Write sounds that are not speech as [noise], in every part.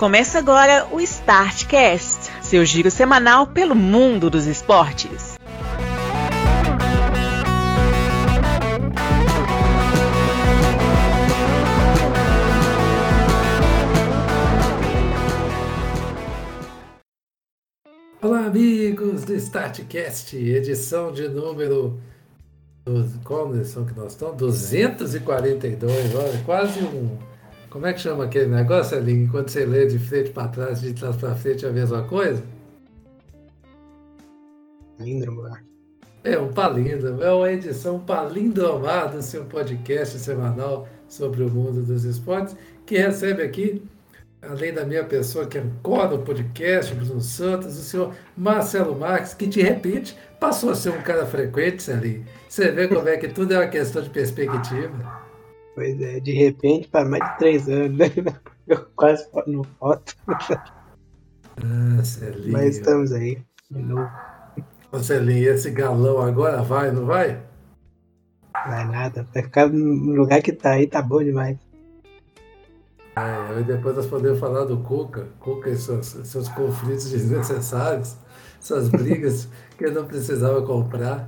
Começa agora o Startcast, seu giro semanal pelo mundo dos esportes. Olá, amigos do Startcast, edição de número. Qual edição que nós estamos? 242, olha, quase um como é que chama aquele negócio ali? Quando você lê de frente para trás, de trás para frente, é a mesma coisa? Palíndromo, É, um palíndromo. É uma edição palindromada do seu podcast semanal sobre o mundo dos esportes, que recebe aqui, além da minha pessoa que ancora o podcast, Bruno Santos, o senhor Marcelo Marques, que de repente passou a ser um cara frequente, ali. Você vê como é que tudo é uma questão de perspectiva. Pois é, de repente, para mais de três anos, né? [laughs] Eu quase não foto. Ah, [laughs] Celinho. Mas estamos aí, de novo. Ô Celinho, esse galão agora vai, não vai? Vai nada, vai ficar no lugar que tá aí, tá bom demais. É, e depois nós podemos falar do Cuca, Cuca e seus, seus conflitos desnecessários, suas brigas que ele não precisava comprar.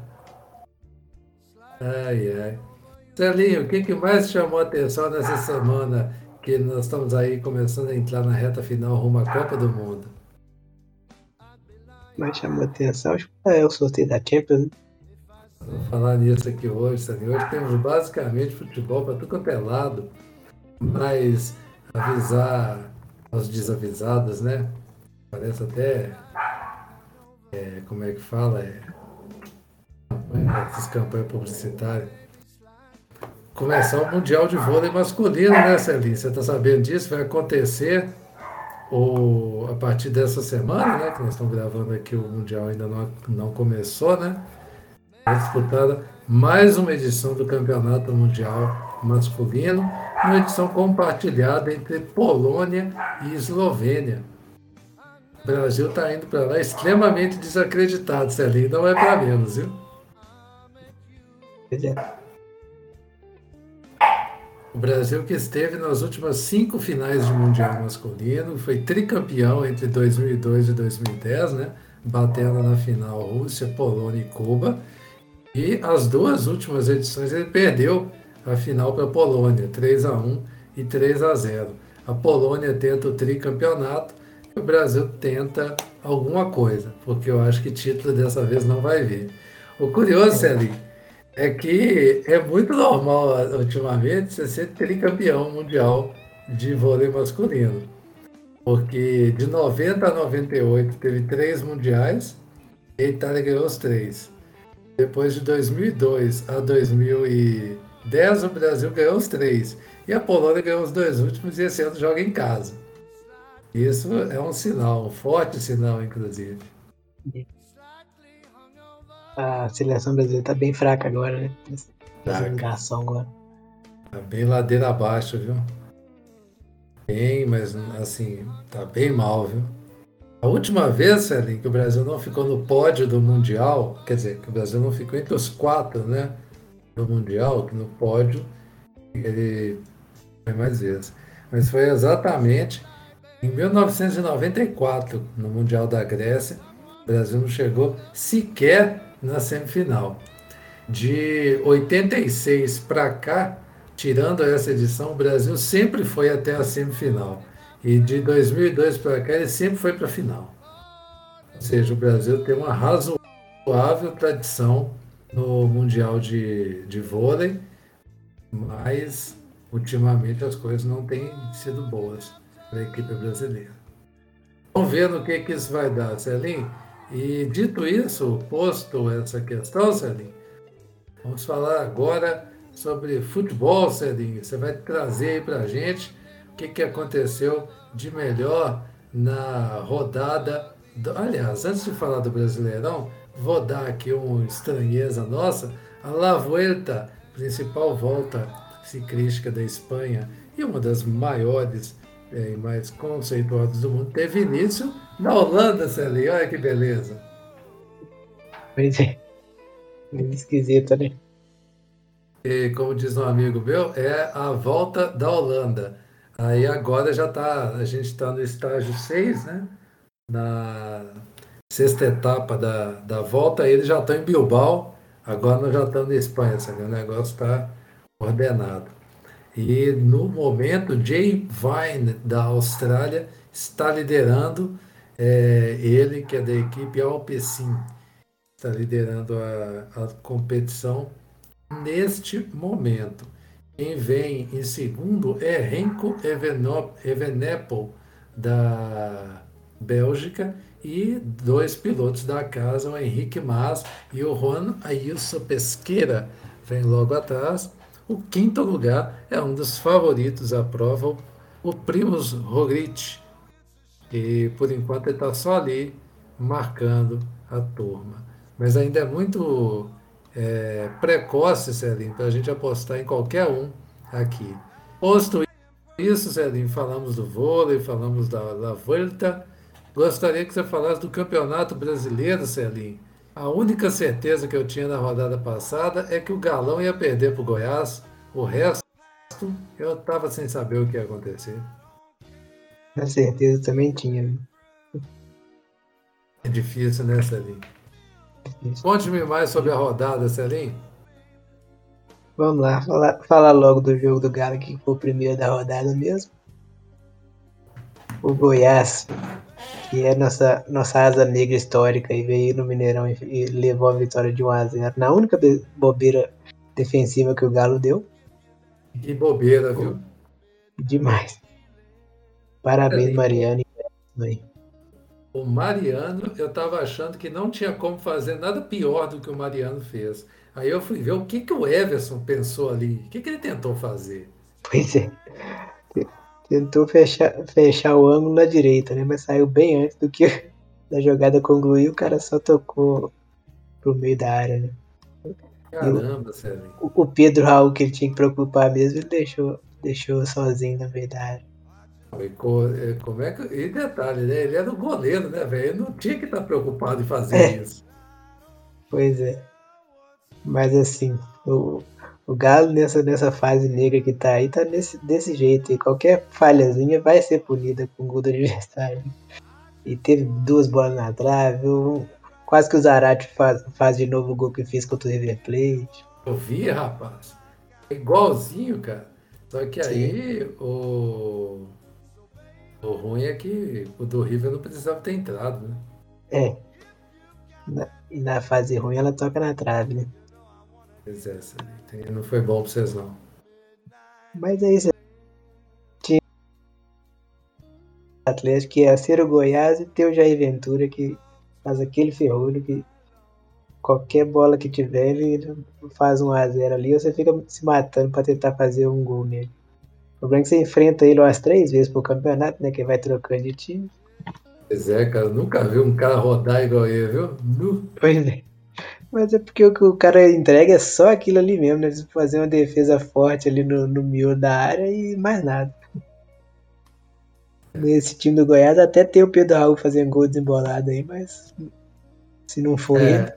Ai, ai. Celinho, o que, que mais chamou a atenção nessa semana que nós estamos aí começando a entrar na reta final rumo à Copa do Mundo? Mais chamou a atenção, acho que é o sorteio da Champions, né? Vamos falar nisso aqui hoje, Celinho. Hoje temos basicamente futebol para tudo quanto é lado, mas avisar aos desavisados, né? Parece até. É, como é que fala? É, essas campanhas publicitárias começar o Mundial de Vôlei Masculino, né, Celinho? Você está sabendo disso? Vai acontecer o, a partir dessa semana, né? Que nós estamos gravando aqui, o Mundial ainda não, não começou, né? É disputada mais uma edição do Campeonato Mundial Masculino, uma edição compartilhada entre Polônia e Eslovênia. O Brasil está indo para lá extremamente desacreditado, Celinho, não é para menos, viu? É. O Brasil que esteve nas últimas cinco finais de Mundial masculino, foi tricampeão entre 2002 e 2010, né? batendo na final Rússia, Polônia e Cuba. E as duas últimas edições ele perdeu a final para a Polônia, 3 a 1 e 3 a 0. A Polônia tenta o tricampeonato e o Brasil tenta alguma coisa, porque eu acho que título dessa vez não vai vir. O curioso, Celinho, é que é muito normal ultimamente você ser tricampeão mundial de vôlei masculino. Porque de 90 a 98 teve três mundiais e a Itália ganhou os três. Depois de 2002 a 2010 o Brasil ganhou os três. E a Polônia ganhou os dois últimos e esse ano joga em casa. Isso é um sinal, um forte sinal, inclusive a seleção brasileira tá bem fraca agora, né? Essa agora. Tá bem ladeira abaixo, viu? Bem, mas assim, tá bem mal, viu? A última vez, Celinho, que o Brasil não ficou no pódio do Mundial, quer dizer, que o Brasil não ficou entre os quatro, né? Do Mundial, que no pódio ele foi mais vezes. Mas foi exatamente em 1994, no Mundial da Grécia, o Brasil não chegou sequer na semifinal. De 86 para cá, tirando essa edição, o Brasil sempre foi até a semifinal. E de 2002 para cá, ele sempre foi para a final. Ou seja, o Brasil tem uma razoável tradição no Mundial de, de vôlei, mas ultimamente as coisas não têm sido boas para a equipe brasileira. Vamos ver no que, que isso vai dar, Celinho. E dito isso, posto essa questão, Celinho, vamos falar agora sobre futebol, Celinho. Você vai trazer aí para a gente o que, que aconteceu de melhor na rodada. Do... Aliás, antes de falar do Brasileirão, vou dar aqui uma estranheza nossa. A La Vuelta, principal volta ciclística da Espanha e uma das maiores é, e mais conceituosas do mundo, teve início na Holanda, Celinho. Olha que beleza. Pois é. Meio esquisito, né? E, como diz um amigo meu, é a volta da Holanda. Aí agora já tá, a gente está no estágio 6, né? Na sexta etapa da, da volta, eles já estão em Bilbao, agora nós já estamos na Espanha, sabe? o negócio está ordenado. E no momento, Jay Vine, da Austrália, está liderando, é, ele que é da equipe Alpecin, está liderando a, a competição neste momento. Quem vem em segundo é Renko Evenepoel, da Bélgica, e dois pilotos da casa, o Henrique Mas e o Juan Ailson Pesqueira, vem logo atrás. O quinto lugar é um dos favoritos à prova, o Primus Roglic, que por enquanto ele está só ali marcando a turma. Mas ainda é muito é, precoce, Celinho, para a gente apostar em qualquer um aqui. Posto isso, Celinho, falamos do vôlei, falamos da, da Volta. Gostaria que você falasse do Campeonato Brasileiro, Celinho. A única certeza que eu tinha na rodada passada é que o Galão ia perder para o Goiás. O resto, eu estava sem saber o que ia acontecer. A certeza também tinha. Né? É difícil, né, Celinho? Conte-me mais sobre a rodada, Celim. Vamos lá, falar, falar logo do jogo do Galo, que foi o primeiro da rodada mesmo. O Goiás, que é nossa, nossa asa negra histórica, e veio no Mineirão e, e levou a vitória de 1x0 na única bobeira defensiva que o Galo deu. Que bobeira, viu? Demais. Parabéns, Mariana. E o Mariano, eu estava achando que não tinha como fazer nada pior do que o Mariano fez. Aí eu fui ver o que, que o Everson pensou ali, o que, que ele tentou fazer. Pois é. Tentou fechar, fechar o ângulo na direita, né? Mas saiu bem antes do que [laughs] a jogada concluiu, o cara só tocou pro meio da área, né? Caramba, sério. O, o Pedro Raul, que ele tinha que preocupar mesmo, ele deixou, deixou sozinho na meio da área. É, como é que. E detalhe, né? Ele era o goleiro, né, velho? Ele não tinha que estar preocupado em fazer é. isso. Pois é. Mas assim, o, o Galo nessa, nessa fase negra que tá aí, tá nesse, desse jeito. E qualquer falhazinha vai ser punida com o gol do adversário. E teve duas bolas na trave. Um, quase que o Zarate faz, faz de novo o gol que fez contra o River Plate. Eu vi, rapaz. Igualzinho, cara. Só que Sim. aí o o ruim é que o do River não precisava ter entrado, né? É. Na, e na fase ruim ela toca na trave, né? Pois é, não foi bom pra vocês não. Mas é isso. Tinha Atlético que ia ser o Goiás e ter o Jair Ventura que faz aquele ferrolho que qualquer bola que tiver ele faz um a 0 ali, você fica se matando para tentar fazer um gol nele. O problema é que você enfrenta ele umas três vezes pro campeonato, né? Que vai trocando de time. Pois é, cara, nunca vi um cara rodar igual ele, viu? Nu. Pois é. Mas é porque o que o cara entrega é só aquilo ali mesmo, né? Fazer uma defesa forte ali no, no miolo da área e mais nada. Nesse time do Goiás até tem o Pedro Raul fazendo gol desembolado aí, mas se não for é, ele.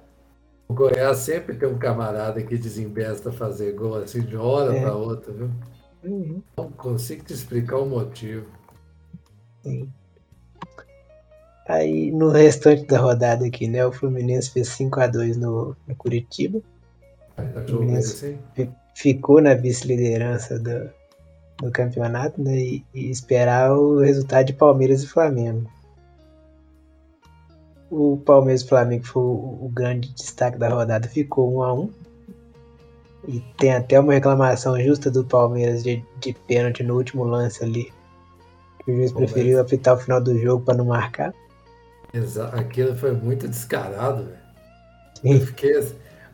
O Goiás sempre tem um camarada que desembesta fazer gol assim de hora é. para outra, viu? Uhum. Não consigo te explicar o motivo. Sim. Aí no restante da rodada aqui, né? O Fluminense fez 5x2 no, no Curitiba. o Fluminense assim? ficou na vice-liderança do, do campeonato, né? E, e, esperar o resultado de Palmeiras e Flamengo. O Palmeiras e Flamengo foi o, o grande destaque da rodada, ficou 1 a 1 e tem até uma reclamação justa do Palmeiras de, de pênalti no último lance ali. Que o juiz Pô, preferiu mas... apitar o final do jogo para não marcar. Exato. Aquilo foi muito descarado, velho. Porque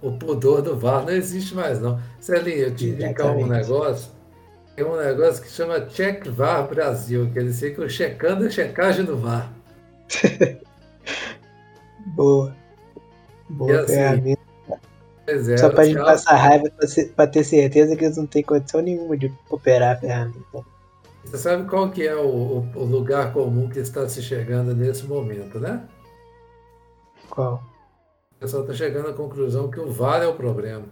o pudor do VAR não existe mais, não. Celinho, eu te indicar um negócio. Tem um negócio que chama Check VAR Brasil, que eles ficam checando a checagem do VAR. [laughs] Boa. Boa assim, ferramenta. É, Só pra gente passar raiva pra, ter certeza que eles não têm condição nenhuma de operar a ferramenta. Você sabe qual que é o, o lugar comum que está se chegando nesse momento, né? Qual? O pessoal está chegando à conclusão que o VAR é o problema.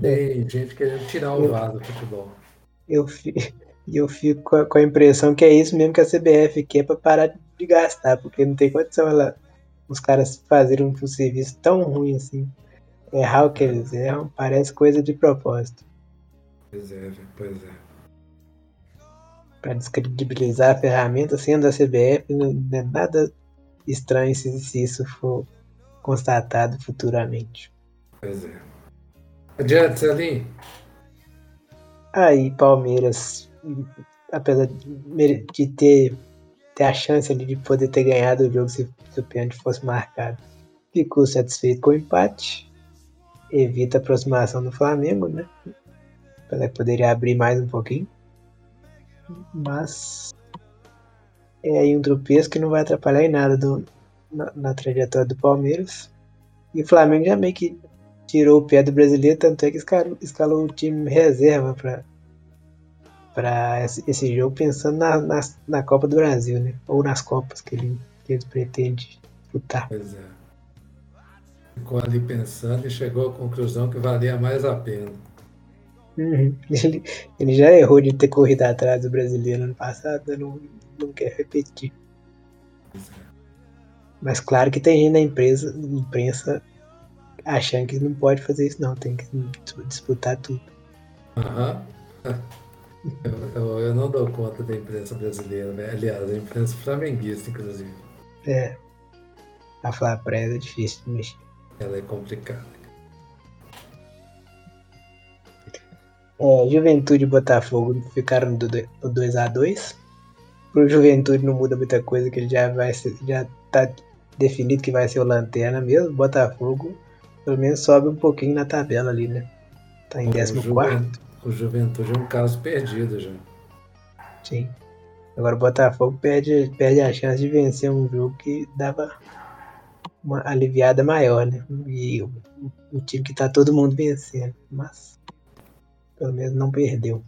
Tem é. gente querendo tirar o eu, VAR do futebol. Eu, fi, E eu fico com a, com a impressão que é isso mesmo que a CBF quer para parar de gastar, porque não tem condição ela, os caras fazerem um serviço tão ruim assim. Errar o que eles erram parece coisa de propósito. Pois é, pois é. Para descredibilizar a ferramenta, sendo a CBF, não é nada estranho se, se isso for constatado futuramente. Pois é. Adiante, Celinho. Aí, Palmeiras, apesar de ter, ter a chance ali de poder ter ganhado o jogo se, se o pênalti fosse marcado, ficou satisfeito com o empate, evita a aproximação do Flamengo, né? Ela poderia abrir mais um pouquinho. Mas é aí um tropeço que não vai atrapalhar em nada do, na, na, trajetória do Palmeiras. E o Flamengo já meio que tirou o pé do brasileiro, tanto é que escalou, escalou o time reserva para esse, esse, jogo, pensando na, na, na, Copa do Brasil, né? Ou nas Copas que ele, que ele pretende disputar. Pois é. Ficou ali pensando e chegou à conclusão que valia mais a pena. Uhum. [laughs] Ele, ele, já errou de ter corrido atrás do brasileiro ano passado, não, não quer repetir. Mas claro que tem gente na empresa, imprensa achando que não pode fazer isso não, tem que disputar tudo. Aham. [laughs] Eu, eu, eu, não dou conta da imprensa brasileira, né? aliás, a imprensa flamenguista, inclusive. É. A falar presa é difícil de mexer. Ela é complicada. É, Juventude e Botafogo ficaram no 2x2. Pro Juventude não muda muita coisa, que ele já vai ser, já tá definido que vai ser o Lanterna mesmo. Botafogo pelo menos sobe um pouquinho na tabela ali, né? Tá em 14. O Juventude é um caso perdido já. Sim. Agora o Botafogo perde, perde a chance de vencer um jogo que dava uma aliviada maior, né? E o, time que tá todo mundo vencendo. Mas pelo menos não perdeu.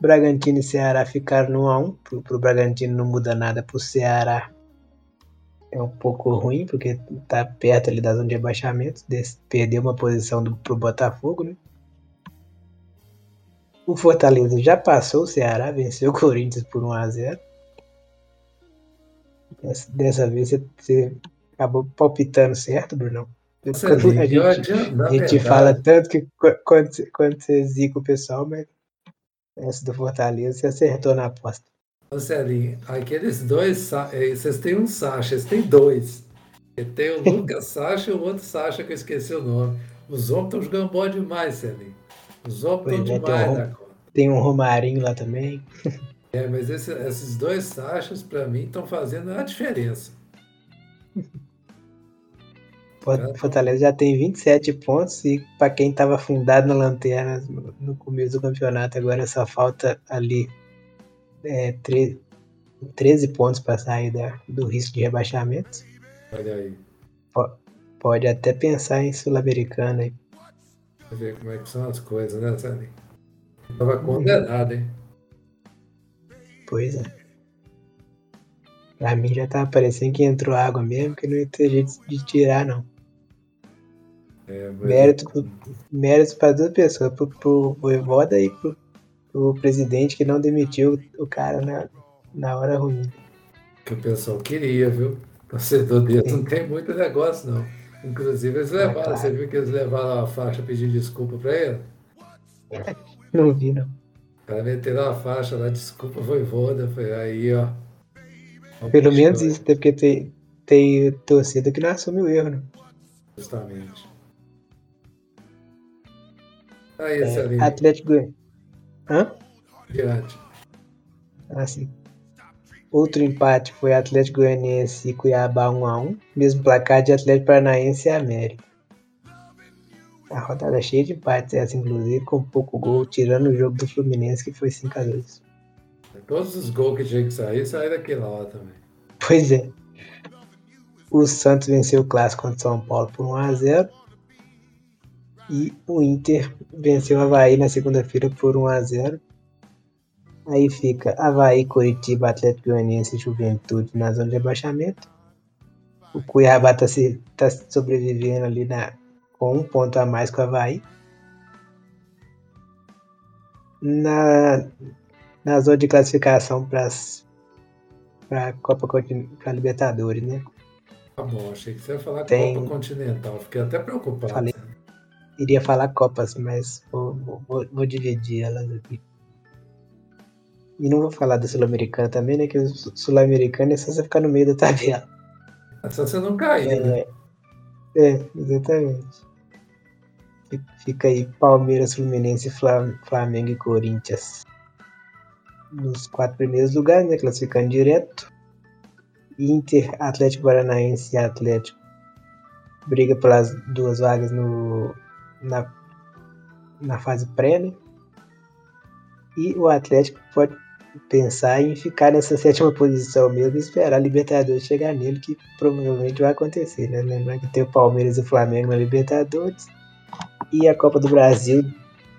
Bragantino e Ceará ficaram no 1x1. Pro, pro Bragantino não muda nada. Pro Ceará é um pouco ruim, porque tá perto ali da zona de rebaixamento. Perdeu uma posição do, pro Botafogo, né? O Fortaleza já passou o Ceará, venceu o Corinthians por 1x0. Dessa, vez você, acabou palpitando certo, Brunão? Nossa, a gente, a gente fala tanto que quando, quando você zica o pessoal, mas essa do Fortaleza você acertou na aposta. Ô Celinho, aqueles dois, é, vocês têm um Sacha, vocês têm dois. Tem o Lucas [laughs] Sacha e o outro Sacha que eu esqueci o nome. Os homens estão jogando bom demais, Celinho. Os homens estão é, demais tem um, da conta. Tem um Romarinho lá também. [laughs] É, mas esse, esses dois Sachas, para mim, estão fazendo a diferença. Fortaleza já tem 27 pontos e para quem estava fundado na lanterna no começo do campeonato, agora só falta ali é, 13, 13 pontos para sair da, do risco de rebaixamento. Olha aí. Pode até pensar em Sul-Americana aí. Ver como é que são as coisas, né, Sani? Tava condenado, hein? Pois é. Pra mim já tá parecendo que entrou água mesmo, que não ia ter jeito de tirar, não. É, mérito, pro, mérito para duas pessoas, pro, pro Voivoda e pro, pro presidente que não demitiu o cara na, na hora ruim. Que o pessoal queria, viu? Torcedor dele não tem muito negócio, não. Inclusive, eles levaram, ah, claro. você viu que eles levaram a faixa pedindo desculpa para ele? Não vi, não. Cara meteram a faixa lá, desculpa, Voivoda. Foi aí, ó. Pelo menos isso, até porque tem, tem torcida que não assume o erro, né? Justamente. Aí, é, Atlético. Hã? Diante. Ah, sim. Outro empate foi Atlético Goianiense e Cuiabá 1x1. Mesmo placar de Atlético Paranaense e América. A rodada cheia de empates essa, inclusive, com pouco gol, tirando o jogo do Fluminense, que foi 5x2. Todos os gols que tinha que sair, saíram daquele lá também. Pois é. O Santos venceu o clássico contra o São Paulo por 1x0. E o Inter venceu o Havaí na segunda-feira por 1x0. Aí fica Havaí, Curitiba, Atlético Goianiense e Juventude na zona de rebaixamento. O Cuiabá está tá sobrevivendo ali na, com um ponto a mais que o Havaí. na, na zona de classificação para a Copa para Libertadores, né? Tá bom, achei que você ia falar Tem- Copa Continental. Fiquei até preocupado. Falei. Iria falar Copas, mas vou, vou, vou dividir elas aqui. E não vou falar da Sul-Americana também, né? Que o Sul- Sul-Americana é só você ficar no meio da tabela. É só você não cair, né? É, é, exatamente. Fi- Fica aí Palmeiras, Fluminense, Fla- Flamengo e Corinthians. Nos quatro primeiros lugares, né? Classificando direto. Inter, Atlético Paranaense e Atlético. Briga pelas duas vagas no, na, na fase pré, né? E o Atlético pode pensar em ficar nessa sétima posição mesmo e esperar a Libertadores chegar nele, que provavelmente vai acontecer, né? Lembrando que tem o Palmeiras e o Flamengo na Libertadores e a Copa do Brasil,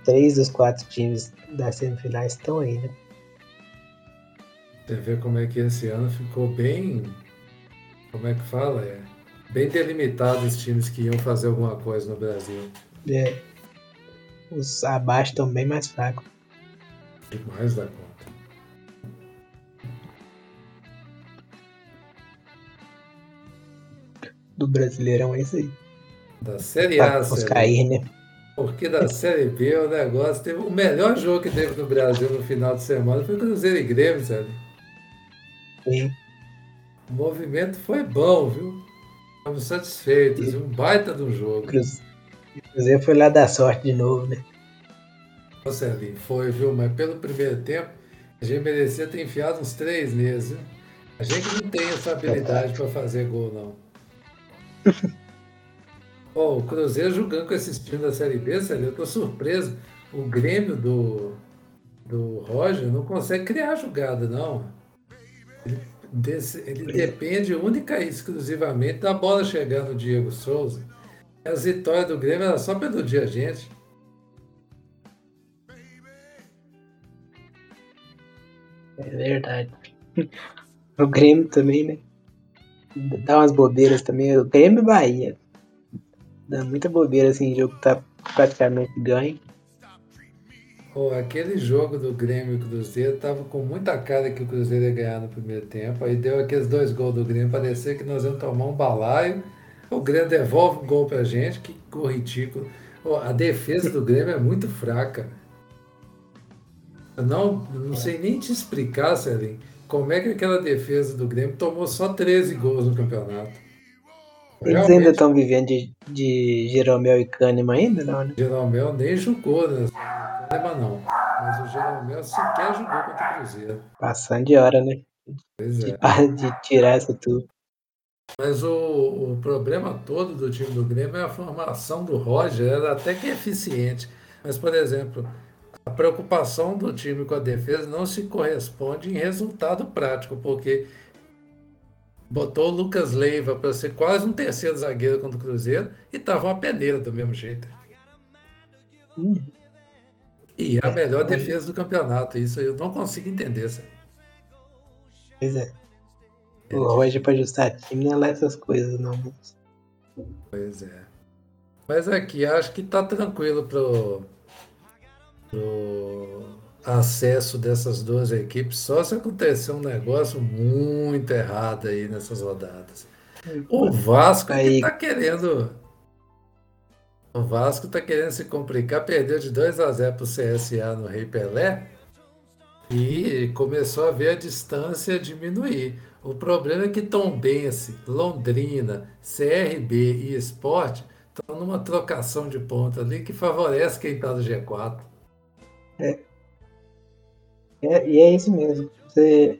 três dos quatro times das semifinais estão aí, né? Você vê como é que esse ano ficou bem. Como é que fala? É, bem delimitado os times que iam fazer alguma coisa no Brasil. É, os abaixo estão bem mais fracos. Demais da conta. Do Brasileirão é isso aí. Da Série A, Pra Série cair, né? Porque da Série B o negócio teve. O melhor jogo que teve no Brasil no final de semana foi Cruzeiro e Grêmio, sabe? Sim. O movimento foi bom, viu? Estamos satisfeitos. Um baita um jogo. Cruz- Cruzeiro foi lá dar sorte de novo, né? Nossa, ali foi, viu? Mas pelo primeiro tempo, a gente merecia ter enfiado uns três meses, viu? A gente não tem essa habilidade para fazer gol, não. [laughs] Ó, o Cruzeiro jogando com esses times da Série B, sério, eu tô surpreso. O Grêmio do, do Roger não consegue criar jogada, não. Ele, desse- ele depende única e exclusivamente da bola chegar no Diego Souza. As vitórias do Grêmio era só pelo dia, gente. É verdade. [laughs] O Grêmio também, né? Dá umas bobeiras também. O Grêmio e Bahia. Dá muita bobeira assim, jogo que tá praticamente ganho. Pô, aquele jogo do Grêmio e Cruzeiro tava com muita cara que o Cruzeiro ia ganhar no primeiro tempo. Aí deu aqueles dois gols do Grêmio, parecia que nós íamos tomar um balaio. O Grêmio devolve o gol pra gente, que gol ridículo. Pô, a defesa do Grêmio é muito fraca. Eu não, não sei nem te explicar, Celinho, como é que aquela defesa do Grêmio tomou só 13 gols no campeonato. Eles ainda Realmente, estão vivendo de, de Jeromel e Kahneman ainda, não, né? Jeromel nem jogou, né? Não, não. Mas o Jeromel sequer jogou contra o Cruzeiro. Passando de hora, né? Pois é. De, de tirar essa tudo. Mas o, o problema todo do time do Grêmio é a formação do Roger, era até que eficiente. Mas, por exemplo, a preocupação do time com a defesa não se corresponde em resultado prático, porque botou o Lucas Leiva para ser quase um terceiro zagueiro contra o Cruzeiro e estava uma peneira do mesmo jeito. E é a melhor defesa do campeonato. Isso eu não consigo entender. sabe? pois é. O Roger pra ajustar time não é lá essas coisas, não. Pois é. Mas aqui acho que tá tranquilo pro, pro acesso dessas duas equipes, só se acontecer um negócio muito errado aí nessas rodadas. O Vasco é que Aí- tá querendo. O Vasco tá querendo se complicar, perdeu de 2 a 0 pro CSA no Rei Pelé e começou a ver a distância diminuir. O problema é que Tombense, Londrina, CRB e Sport estão numa trocação de ponta ali que favorece quem está no G4. É, e é isso mesmo. Você,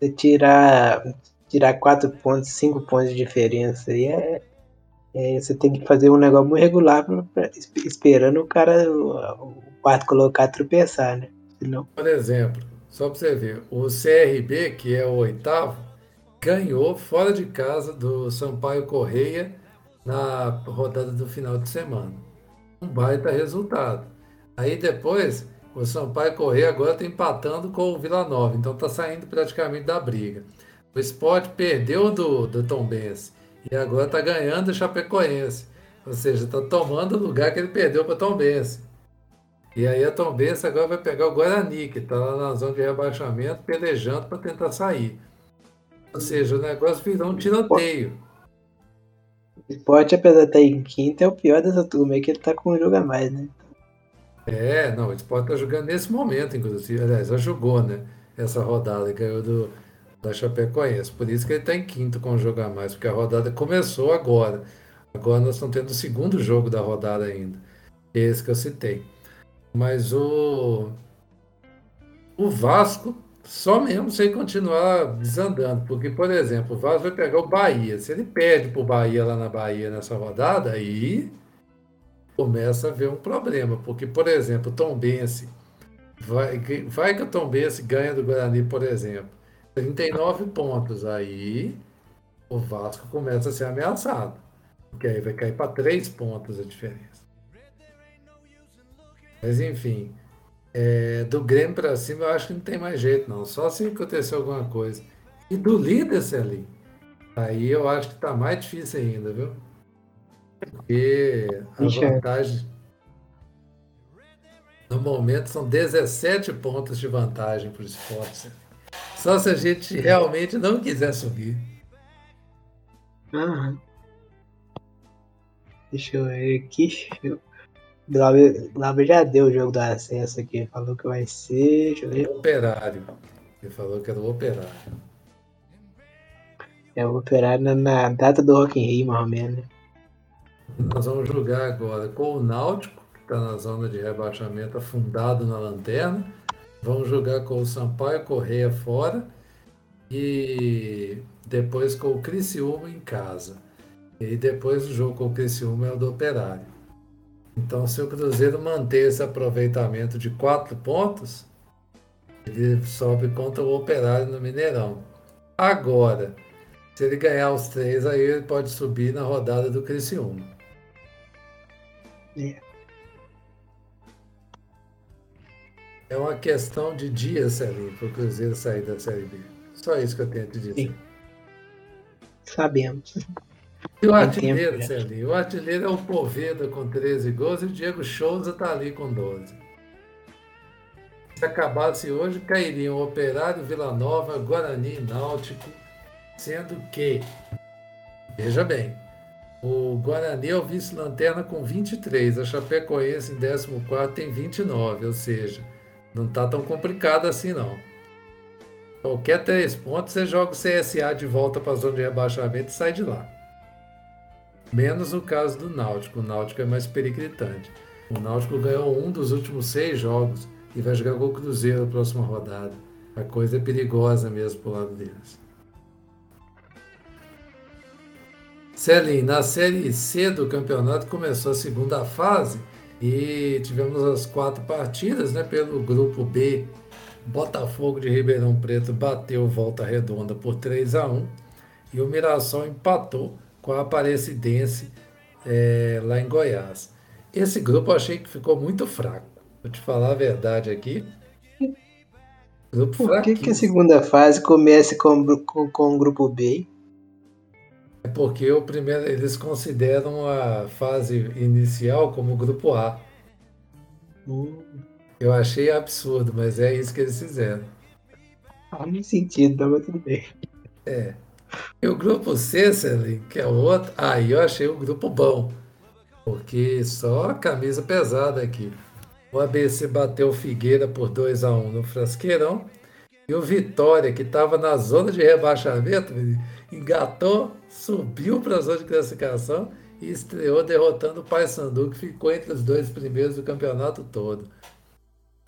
você tirar, tirar 4 pontos, 5 pontos de diferença aí é, é- Você tem que fazer um negócio muito regular pra- pra- esp- esperando o cara, o, o quarto colocado tropeçar, né? Senão, Por exemplo, só para você ver, o CRB, que é o oitavo, ganhou fora de casa do Sampaio Correia na rodada do final de semana. Um baita resultado. Aí depois, o Sampaio Correia agora está empatando com o Vila Nova, então está saindo praticamente da briga. O Sport perdeu do, do Tombense e agora está ganhando o Chapecoense. Ou seja, está tomando o lugar que ele perdeu para o Tombense. E aí a Tombense agora vai pegar o Guarani, que está lá na zona de rebaixamento, pelejando para tentar sair. Ou seja, o negócio virou um tiroteio. O esporte, apesar de estar em quinta, é o pior dessa turma, é que ele tá com um jogo a mais, né? É, não, o Sport está jogando nesse momento, inclusive. Aliás, já jogou, né? Essa rodada, ganhou do, da Chapecoense. Por isso que ele está em quinto com o jogo a mais, porque a rodada começou agora. Agora nós estamos tendo o segundo jogo da rodada ainda. Esse que eu citei. Mas o, o Vasco só mesmo sem continuar desandando. Porque, por exemplo, o Vasco vai pegar o Bahia. Se ele perde para o Bahia lá na Bahia nessa rodada, aí começa a haver um problema. Porque, por exemplo, o Tom Bense, vai, vai que o Tom Bense ganha do Guarani, por exemplo, 39 pontos. Aí o Vasco começa a ser ameaçado. Porque aí vai cair para 3 pontos a diferença. Mas enfim, é, do Grêmio para cima eu acho que não tem mais jeito, não. Só se acontecer alguma coisa. E do líder, Celinho, aí eu acho que está mais difícil ainda, viu? Porque a é. vantagem. No momento são 17 pontos de vantagem para o esporte. Só se a gente realmente não quiser subir. Uhum. Deixa eu ver aqui. O Glauber já deu o jogo do acesso aqui. Falou que vai ser. Deixa eu ver. Operário. Ele falou que era o operário. É o operário na, na data do Rock in Rio, mais ou menos. Nós vamos jogar agora com o Náutico, que está na zona de rebaixamento, afundado na lanterna. Vamos jogar com o Sampaio Correia fora. E depois com o Criciúma em casa. E depois o jogo com o Criciúma é o do Operário. Então, se o Cruzeiro manter esse aproveitamento de quatro pontos, ele sobe contra o Operário no Mineirão. Agora, se ele ganhar os três, aí ele pode subir na rodada do Criciúma. É. É uma questão de dias, Celinho, para o Cruzeiro sair da Série B. Só isso que eu tenho a te dizer. Sim. Sabemos. E o artilheiro, Celinho? O artilheiro é o Poveda com 13 gols e o Diego Souza está ali com 12. Se acabasse hoje, cairiam Operário, Vila Nova, Guarani e Náutico, sendo que, veja bem, o Guarani é o vice-lanterna com 23, a Chapecoense em 14 tem 29, ou seja, não está tão complicado assim não. Qualquer três pontos, você joga o CSA de volta para a zona de rebaixamento e sai de lá. Menos o caso do Náutico. O Náutico é mais periclitante. O Náutico ganhou um dos últimos seis jogos e vai jogar com o Cruzeiro na próxima rodada. A coisa é perigosa mesmo pro lado deles. Celim, na Série C do campeonato começou a segunda fase e tivemos as quatro partidas né, pelo grupo B. Botafogo de Ribeirão Preto bateu volta redonda por 3 a 1 e o Mirassol empatou com a Aparecidense é, lá em Goiás. Esse grupo eu achei que ficou muito fraco. Vou te falar a verdade aqui. Grupo Por que, que a segunda fase começa com, com, com o grupo B? É porque o primeiro, eles consideram a fase inicial como grupo A. Hum. Eu achei absurdo, mas é isso que eles fizeram. Faz sentido, mas tudo bem. É. E o grupo C, que é o outro, aí eu achei o grupo bom. Porque só camisa pesada aqui. O ABC bateu o Figueira por 2 a 1 no Frasqueirão. E o Vitória, que estava na zona de rebaixamento, engatou, subiu para a zona de classificação e estreou derrotando o Paysandu, que ficou entre os dois primeiros do campeonato todo.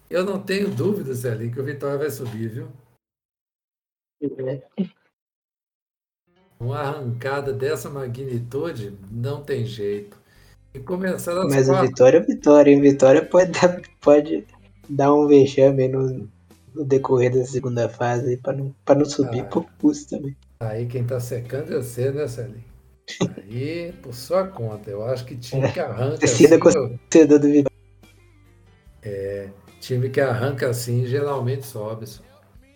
Eu não tenho dúvida, Celinho, que o Vitória vai subir, viu? É uma arrancada dessa magnitude, não tem jeito. E começar Mas quatro... o Vitória é Vitória, hein? Vitória pode dar, pode dar um vexame no, no decorrer da segunda fase para não, não subir ah, por custo também. Aí quem tá secando é você, né, Celinho? Aí, por sua conta, eu acho que time que arranca assim. do Vitória. É, time que arranca assim geralmente sobe.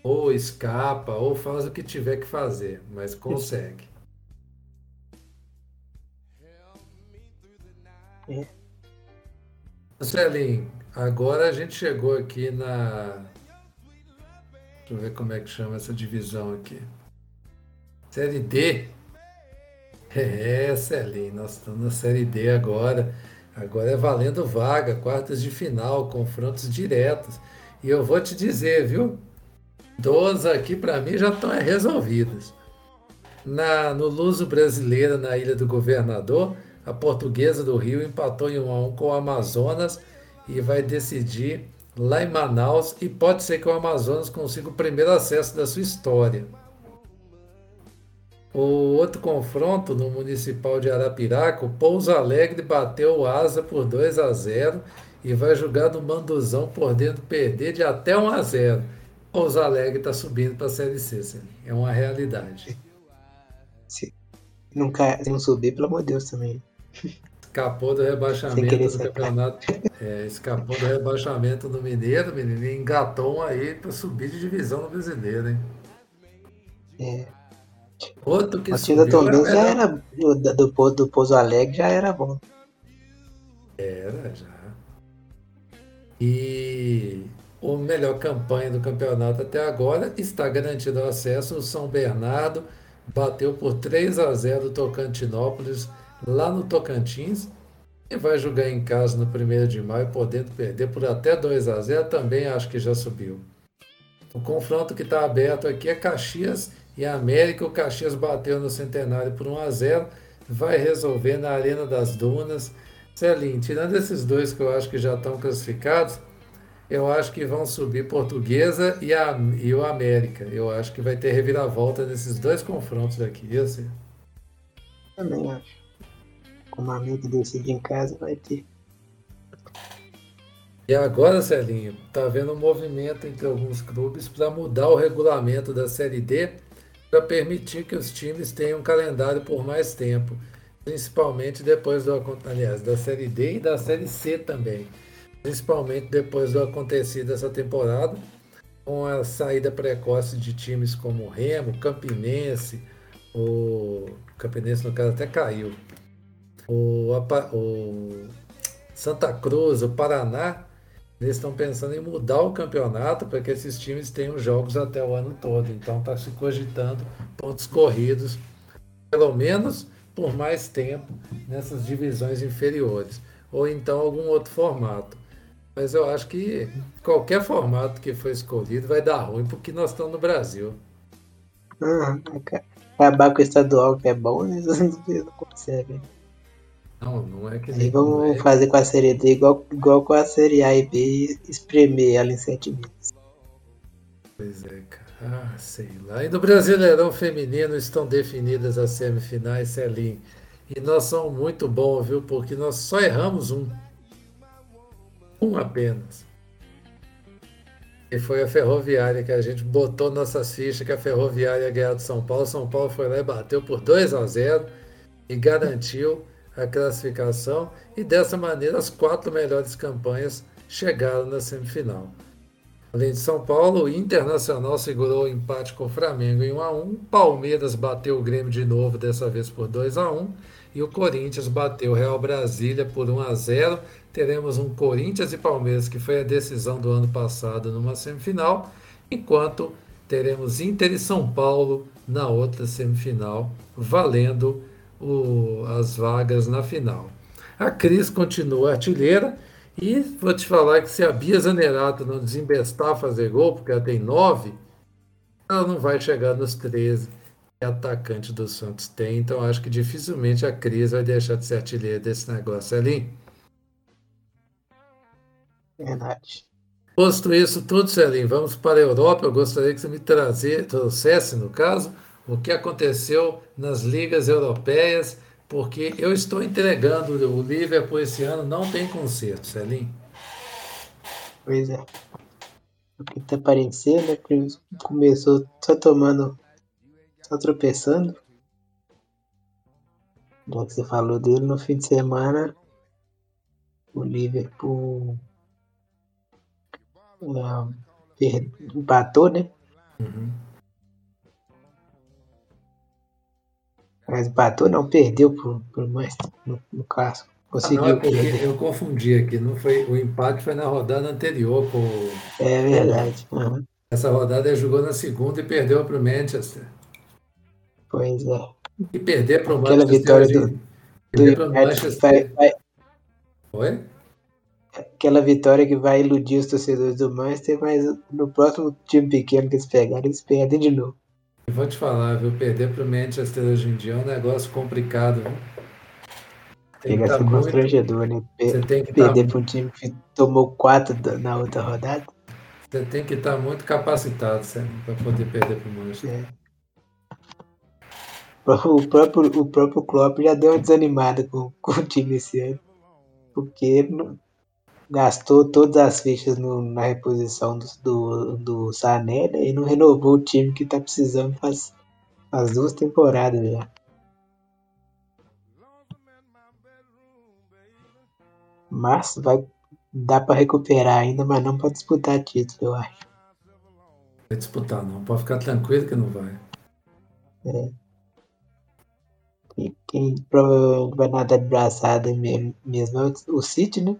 Ou escapa, ou faz o que tiver que fazer, mas consegue. É. Celinho, Agora a gente chegou aqui na. Deixa eu ver como é que chama essa divisão aqui. Série D. É, Celinho, nós estamos na Série D agora. Agora é valendo vaga, quartas de final, confrontos diretos. E eu vou te dizer, viu? Duas aqui para mim já estão resolvidas. Na, no Luso Brasileira, na Ilha do Governador, a Portuguesa do Rio empatou em 1 a 1 com o Amazonas e vai decidir lá em Manaus e pode ser que o Amazonas consiga o primeiro acesso da sua história. O outro confronto no Municipal de Arapiraca, o Pouso Alegre bateu o Asa por 2 a 0 e vai jogar no Manduzão podendo perder de até 1 a 0. Pouso Alegre está subindo para a Série C, é uma realidade. Se não, se não subir, pelo amor de Deus também. Escapou do rebaixamento do campeonato. É, escapou do rebaixamento do Mineiro, menino, e engatou um aí para subir de divisão no brasileiro, hein? É. Outro que da Tombense já era do, do, do Pouso Alegre já era bom. Era, já. E o melhor campanha do campeonato até agora está garantido o acesso. O São Bernardo bateu por 3 a 0 o Tocantinópolis lá no Tocantins e vai jogar em casa no 1 de maio, podendo perder por até 2 a 0 também acho que já subiu. O confronto que está aberto aqui é Caxias e América. O Caxias bateu no Centenário por 1 a 0 vai resolver na Arena das Dunas. Celinho, tirando esses dois que eu acho que já estão classificados, eu acho que vão subir Portuguesa e, a, e o América. Eu acho que vai ter reviravolta nesses dois confrontos daqui. E você? Também acho. Como a amigo decide em casa, vai ter. E agora, Celinho, tá havendo um movimento entre alguns clubes para mudar o regulamento da Série D para permitir que os times tenham um calendário por mais tempo, principalmente depois do aliás, da Série D e da Série C também, principalmente depois do acontecido dessa temporada, com a saída precoce de times como Remo, Campinense, o Campinense no caso até caiu, o, o Santa Cruz, o Paraná, eles estão pensando em mudar o campeonato para que esses times tenham jogos até o ano todo. Então está se cogitando pontos corridos, pelo menos por mais tempo, nessas divisões inferiores. Ou então algum outro formato. Mas eu acho que qualquer formato que for escolhido vai dar ruim, porque nós estamos no Brasil. Uhum. Acabar com o estadual que é bom, eles não conseguem. Não, não é que. Aí vamos é... fazer com a série D igual, igual com a série A e B e espremer ela em sete meses. Pois é, cara. Ah, sei lá. E no Brasileirão Feminino estão definidas as semifinais, Celim. E nós somos muito bons, viu? Porque nós só erramos um. Um apenas. E foi a Ferroviária que a gente botou nossas fichas que a Ferroviária ia ganhar do São Paulo. São Paulo foi lá e bateu por 2 a 0 e garantiu a classificação e dessa maneira as quatro melhores campanhas chegaram na semifinal. Além de São Paulo, o Internacional segurou o empate com o Flamengo em 1 a 1, Palmeiras bateu o Grêmio de novo, dessa vez por 2 a 1, e o Corinthians bateu o Real Brasília por 1 a 0. Teremos um Corinthians e Palmeiras que foi a decisão do ano passado numa semifinal, enquanto teremos Inter e São Paulo na outra semifinal, valendo o, as vagas na final. A Cris continua artilheira e vou te falar que se a Bia Zanerato não desembestar a fazer gol, porque ela tem nove, ela não vai chegar nos 13 que atacante do Santos tem. Então acho que dificilmente a Cris vai deixar de ser artilheira desse negócio ali. Verdade. Posto isso tudo, Celim, vamos para a Europa. Eu gostaria que você me trazer, trouxesse, no caso, o que aconteceu nas ligas europeias, porque eu estou entregando o Liverpool esse ano, não tem conserto, Celim. Pois é. O que tá parecendo é que começou só tomando, só tropeçando. Já que você falou dele no fim de semana, o Liverpool é, empatou, né? Uhum. Mas empatou não, perdeu por, por mais no, no clássico. Conseguiu Ah, não, é perder. eu confundi aqui. Não foi, o empate foi na rodada anterior. Com, É verdade. Uhum. essa rodada ele jogou na segunda e perdeu para o Manchester. Pois é. E perder para o Aquela Manchester. vitória hoje- do, do perder para o United que vai, Manchester. vai- Oi? aquela vitória que vai iludir os torcedores do Manchester, mas no próximo time pequeno que eles pegarem, eles perdem de novo. Eu vou te falar, viu? Perder para o Manchester hoje em dia é um negócio complicado, viu? Tem que Chega a estar ser constrangedor, né? Você tem que estar Perder para um time que tomou quatro na outra rodada. Você tem que estar muito capacitado para poder perder para o Manchester. É. O próprio, o próprio Klopp já deu uma desanimada com, com o time esse ano. Porque ele não- gastou todas as fichas no- na reposição do, do, do Sané né, e não renovou o time que tá precisando faz, faz duas temporadas já. Mas vai dar para recuperar ainda, mas não para disputar título, eu acho. Vai disputar, não. Pode ficar tranquilo que não vai. E quem provavelmente vai nadar de braçada me- mesmo é o City, né?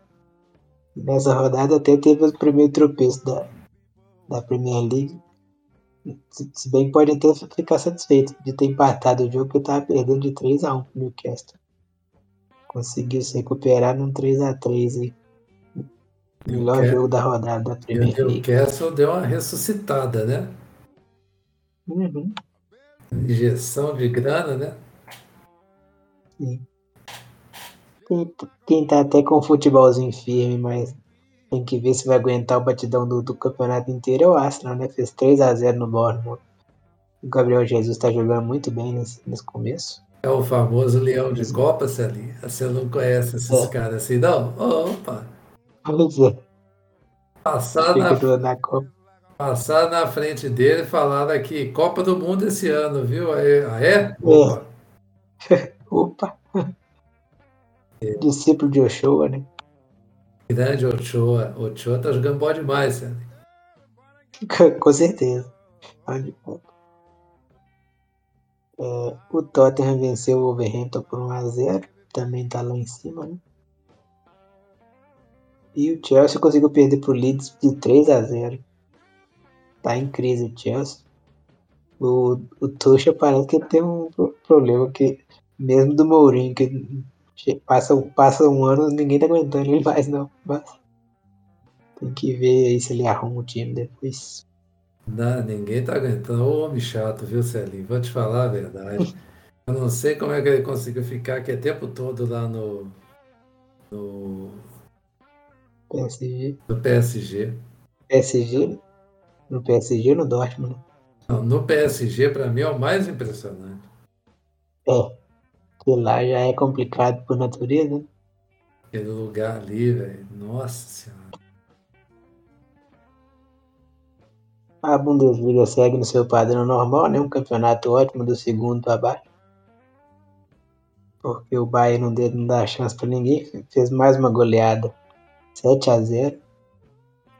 Nessa rodada até teve o primeiro tropeço da, da Premier League. Se, bem que pode até ficar satisfeito de ter empatado o jogo que eu tava perdendo de 3x1 pro Newcastle. Conseguiu se recuperar num 3x3 aí. Melhor Newcastle- jogo da rodada da Premier o League. Newcastle deu uma ressuscitada, né? Uhum, Injeção de grana, né? sim. Quem, quem tá até com o futebolzinho firme, mas tem que ver se vai aguentar o batidão do, do campeonato inteiro é o Arsenal, né? Fez 3x0 no Bournemouth. O Gabriel Jesus tá jogando muito bem nesse, nesse começo. É o famoso leão de Copa, Celinho. Você não conhece esses É. caras assim, não? Opa! Pois é, Passar na, na Copa. passar na frente dele e falaram aqui, Copa do Mundo esse ano, viu? Aí, ah, é? Opa! [laughs] Opa! Discípulo de Ochoa, né? Grande Ochoa. Ochoa tá jogando bom demais, Celinho. [laughs] Com certeza. É, o Tottenham venceu o Wolverhampton por 1x0. Também tá lá em cima, né? E o Chelsea conseguiu perder pro Leeds de 3x0. Tá em crise o Chelsea. O, o Tuchel parece que tem um pro- problema que, mesmo do Mourinho, que passa, passa um ano ninguém tá aguentando ele mais não. Mas tem que ver aí se ele arruma o time depois. Não, ninguém tá aguentando. Ô, homem chato, viu, Celinho? Vou te falar a verdade. Eu não sei como é que ele conseguiu ficar aqui o tempo todo lá no, no, PSG. no PSG. PSG. No PSG ou no Dortmund? Não, no PSG, para mim, é o mais impressionante. É. Porque lá já é complicado por natureza? Aquele lugar ali, velho. Nossa Senhora. A Bundesliga segue no seu padrão normal, né? Um campeonato ótimo do segundo para baixo. Porque o Bayern não, deu, não dá chance para ninguém. Fez mais uma goleada. 7 a 0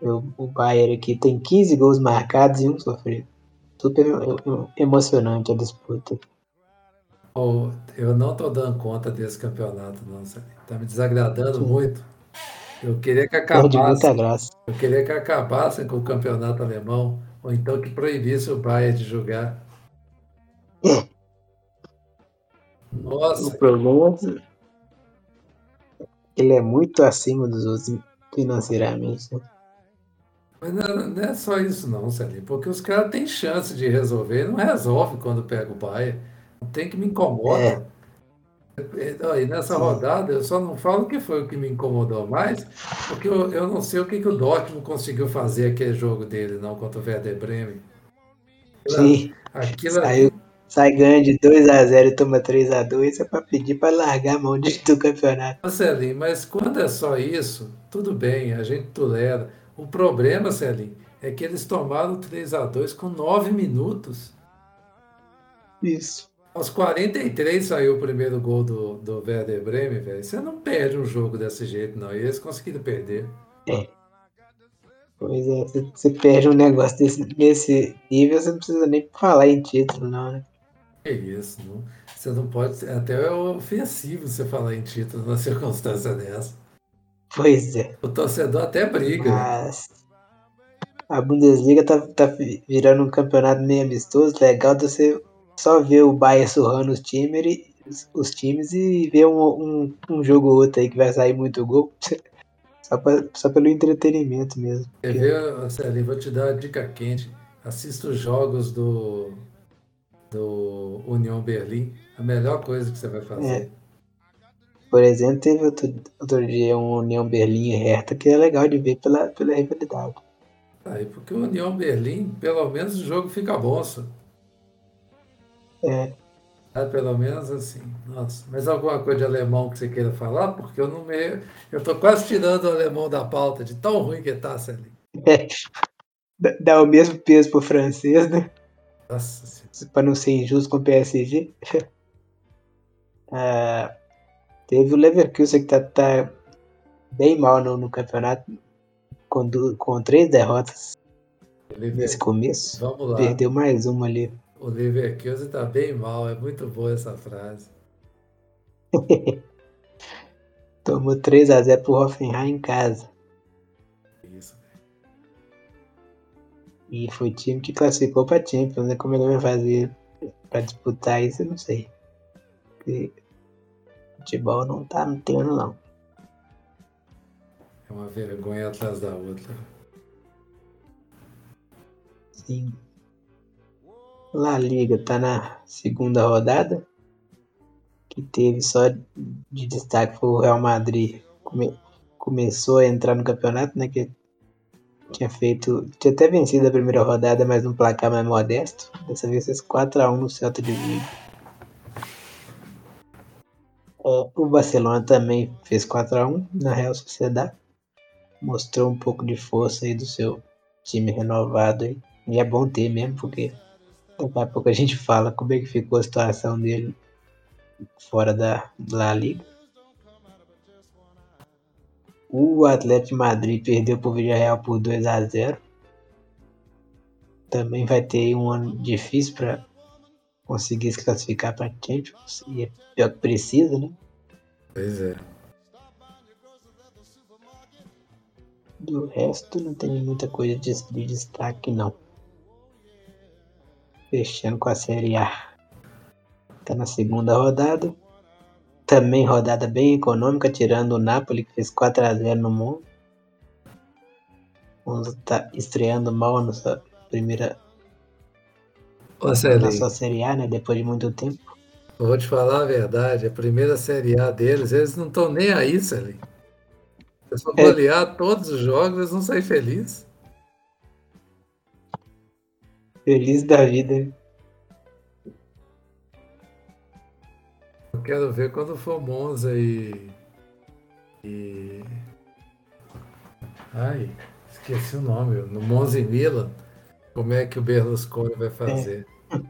o, o Bayern aqui tem 15 gols marcados e um sofrido. Super emocionante a disputa. Oh, eu não tô dando conta desse campeonato, não, Celinho. Tá me desagradando Sim. muito. Eu queria que acabasse. Eu queria que acabassem com o campeonato alemão, ou então que proibisse o Bayern de jogar. O Nossa, problema é ele é muito acima dos outros financeiramente. né? mas não, não é só isso não, Celinho, porque os caras têm chance de resolver, não resolve quando pega o Bayern. Não tem que me incomoda. E nessa Sim. rodada, eu só não falo que foi o que me incomodou mais, porque eu, eu não sei o que, que o Dortmund conseguiu fazer aquele jogo dele, não, contra o Werder Bremen. Aquilo, Sim, aquilo saiu, sai ganhando de 2x0 e toma 3x2 é pra pedir pra largar a mão de- do campeonato. Ô, Celinho, mas quando é só isso, tudo bem, a gente tolera. O problema, Celinho, é que eles tomaram 3 a 2 com 9 minutos. Isso. Aos 43 saiu o primeiro gol do, do Werder Bremen, velho. Você não perde um jogo desse jeito, não. E eles conseguiram perder. Pois é, você- você perde um negócio desse, nesse nível, você não precisa nem falar em título, não, né? É isso, não, você não pode. Até é ofensivo você falar em título numa [laughs] circunstância dessa. Pois é. O torcedor até briga. Mas a Bundesliga tá, tá virando um campeonato meio amistoso. Legal de você só ver o Bayern surrando os times, os times e ver um, um, um jogo ou outro aí que vai sair muito gol. [laughs] Só, pra, só pelo entretenimento mesmo. Quer ver, Marcelinho? Vou te dar uma dica quente. Assista os jogos do, do União Berlim. A melhor coisa que você vai fazer. É. Por exemplo, teve outro, outro dia um União Berlim e Hertha que é legal de ver pela, pela rivalidade. Aí, porque o União Berlim, pelo menos o jogo fica bom. Só. É. Ah, pelo menos assim. Nossa, mas alguma coisa de alemão que você queira falar? Porque eu não me. Eu tô quase tirando o alemão da pauta, de tão ruim que tá, Celinho. É. Dá o mesmo peso pro francês, né? Nossa Pra não ser injusto com o PSG. [laughs] ah, teve o Leverkusen que tá, tá bem mal no, no campeonato, com, com três derrotas nesse começo. Vamos lá. Perdeu mais uma ali. O Leverkusen tá bem mal, é muito boa essa frase. [laughs] Tomou 3x0 pro Hoffenheim em casa. Isso. E foi o time que classificou pra Champions, né? Como ele vai fazer pra disputar isso, eu não sei. Porque futebol não tá no tendo, não. É uma vergonha atrás da outra. Sim. La Liga tá na segunda rodada, que teve só de destaque foi o Real Madrid. Come, começou a entrar no campeonato, né? Que tinha feito. Tinha até vencido a primeira rodada, mas num placar mais modesto. Dessa vez fez 4x1 no Celta de Vigo. É, o Barcelona também fez 4x1 na Real Sociedade. Mostrou um pouco de força aí do seu time renovado aí. E é bom ter mesmo, porque Daqui a pouco a gente fala como é que ficou a situação dele fora da La Liga. O Atlético Madrid perdeu para o Villarreal por 2 a 0. Também vai ter um ano difícil para conseguir se classificar para Champions. E é pior que precisa, né? Pois é. Do resto, não tem muita coisa de, de destaque, não fechando com a Série A. Tá na segunda rodada. Também rodada bem econômica, tirando o Napoli, que fez 4x0 no mundo. Monza tá estreando mal na sua primeira. Ô, Celi, na sua Série A, né? Depois de muito tempo. Eu vou te falar a verdade, a primeira Série A deles, eles não estão nem aí, Celi. Eles vão golear é. todos os jogos, eles não saem felizes. Feliz da vida. Eu quero ver quando for Monza e. e... Ai, esqueci o nome. No Monza e Milan, como é que o Berlusconi vai fazer? É.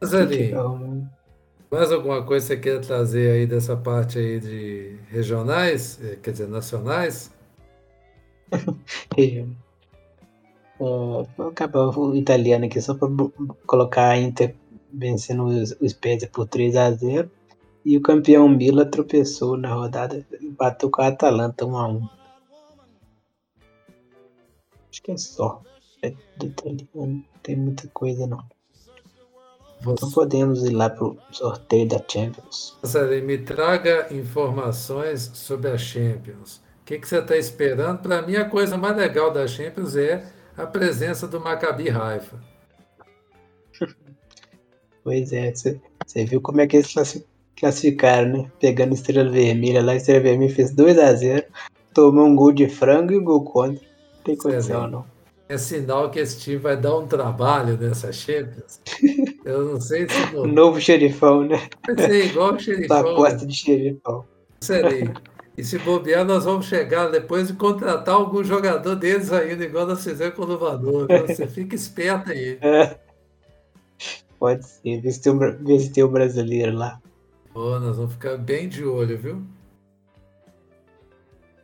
Mas ali, [laughs] mais alguma coisa que você quer trazer aí dessa parte aí de regionais, eh, quer dizer, nacionais? [laughs] vou acabar o italiano aqui só para colocar a Inter vencendo o Spezia por 3 a 0 e o campeão Mila tropeçou na rodada, bateu com a Atalanta 1 a 1 Acho que é só. É do italiano, não tem muita coisa não. Você... Então podemos ir lá pro sorteio da Champions. Sério, me traga informações sobre a Champions. O que, que você está esperando? Para mim, a coisa mais legal da Champions é a presença do Maccabi Raifa. [laughs] Pois é, você viu como é que eles classificaram, né? Pegando Estrela Vermelha lá, Estrela Vermelha fez 2x0, tomou um gol de frango e um gol contra. Não tem condição, não. É sinal que esse time vai dar um trabalho nessa Champions. [laughs] Eu não sei se. o novo xerifão, né? Vai ser igual o [laughs] xerifão. aposta né? de xerifão. Serei. E se bobear, nós vamos chegar depois de contratar algum jogador deles ainda, igual nós fizemos com o Luvador. Você [laughs] fica esperto aí. É. Pode ser, ver se tem, um, ver se tem um brasileiro lá. Pô, nós vamos ficar bem de olho, viu?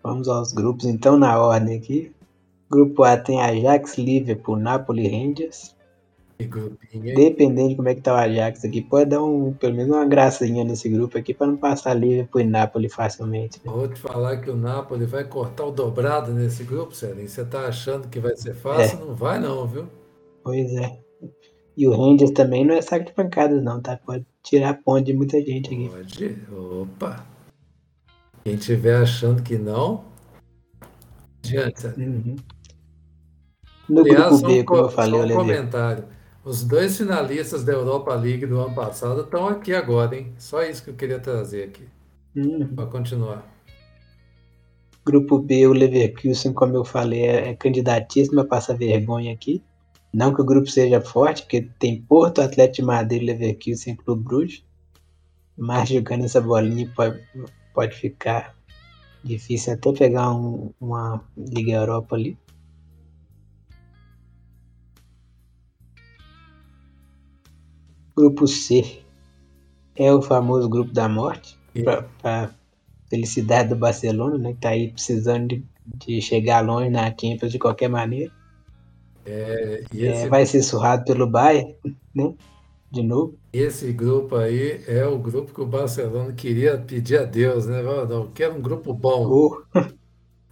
Vamos aos grupos, então, na ordem aqui. Grupo A tem Ajax, Liverpool, Napoli Rangers. Dependendo de como é que tá o Ajax aqui, pode dar um, pelo menos uma gracinha nesse grupo aqui para não passar Liverpool e Napoli facilmente. né? Vou te falar que o Napoli vai cortar o dobrado nesse grupo, Celinho. Você tá achando que vai ser fácil? Não vai não, viu? Pois é. E o Rangers também não é saco de pancadas não, tá? Pode tirar ponto de muita gente aqui. Pode. Opa. Quem tiver achando que não. Celinho. Uhum. No Aliás, grupo B, um, como eu falei, um comentário. Os dois finalistas da Europa League do ano passado estão aqui agora, hein? Só isso que eu queria trazer aqui. Uhum. Para continuar. Grupo B, o Leverkusen, como eu falei, é, é candidatíssimo a passar vergonha aqui. Não que o grupo seja forte, porque tem Porto, Atlético de Madrid, Leverkusen e Clube Bruges. Mas jogando essa bolinha pode, pode ficar difícil até pegar um- uma Liga Europa ali. Grupo C é o famoso grupo da morte, E- para felicidade do Barcelona, né? Que tá aí precisando de, de chegar longe na Champions de qualquer maneira. É, É, esse, vai ser surrado pelo Bayern, né? De novo. esse grupo aí é o grupo que o Barcelona queria pedir a Deus, né? Não, Eu quero um grupo bom.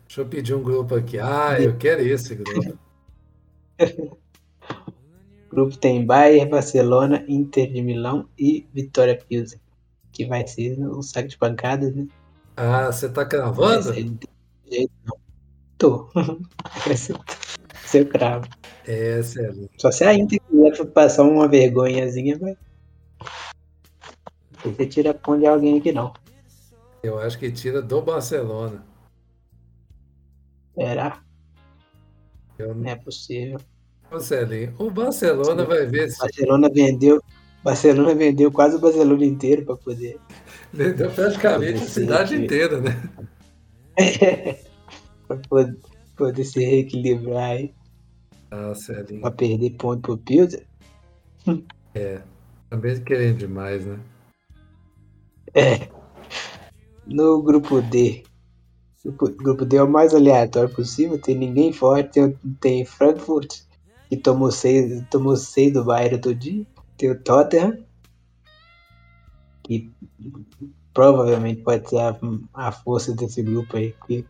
Deixa eu pedir um grupo aqui. Ah, eu quero esse grupo. [laughs] grupo tem Bayern, Barcelona, Inter de Milão e Vitória Pilsen. Que vai ser um saco de pancadas, né? Ah, você tá cravando? não tem jeito, não. Tô. [laughs] Seu cravo. É, Celinho. Só se a Inter quiser passar uma vergonhazinha, vai. Você tira ponto de alguém aqui, não. Eu acho que tira do Barcelona. Será? Eu Não é possível. Ô, Celinho, o Barcelona vai ver se Barcelona vendeu. Barcelona vendeu quase o Barcelona inteiro para poder. vendeu praticamente a cidade inteira, né? [laughs] para poder, poder se reequilibrar aí. Ah, Celinho. Pra perder ponto pro Pilsen. [laughs] Também querendo demais, né? É. No grupo D. Grupo, grupo D é o mais aleatório possível. Tem ninguém forte. Tem, tem Frankfurt, que tomou seis, tomou seis do Bayern outro dia. Tem o Tottenham, que provavelmente pode ser a, a força desse grupo aí, porque,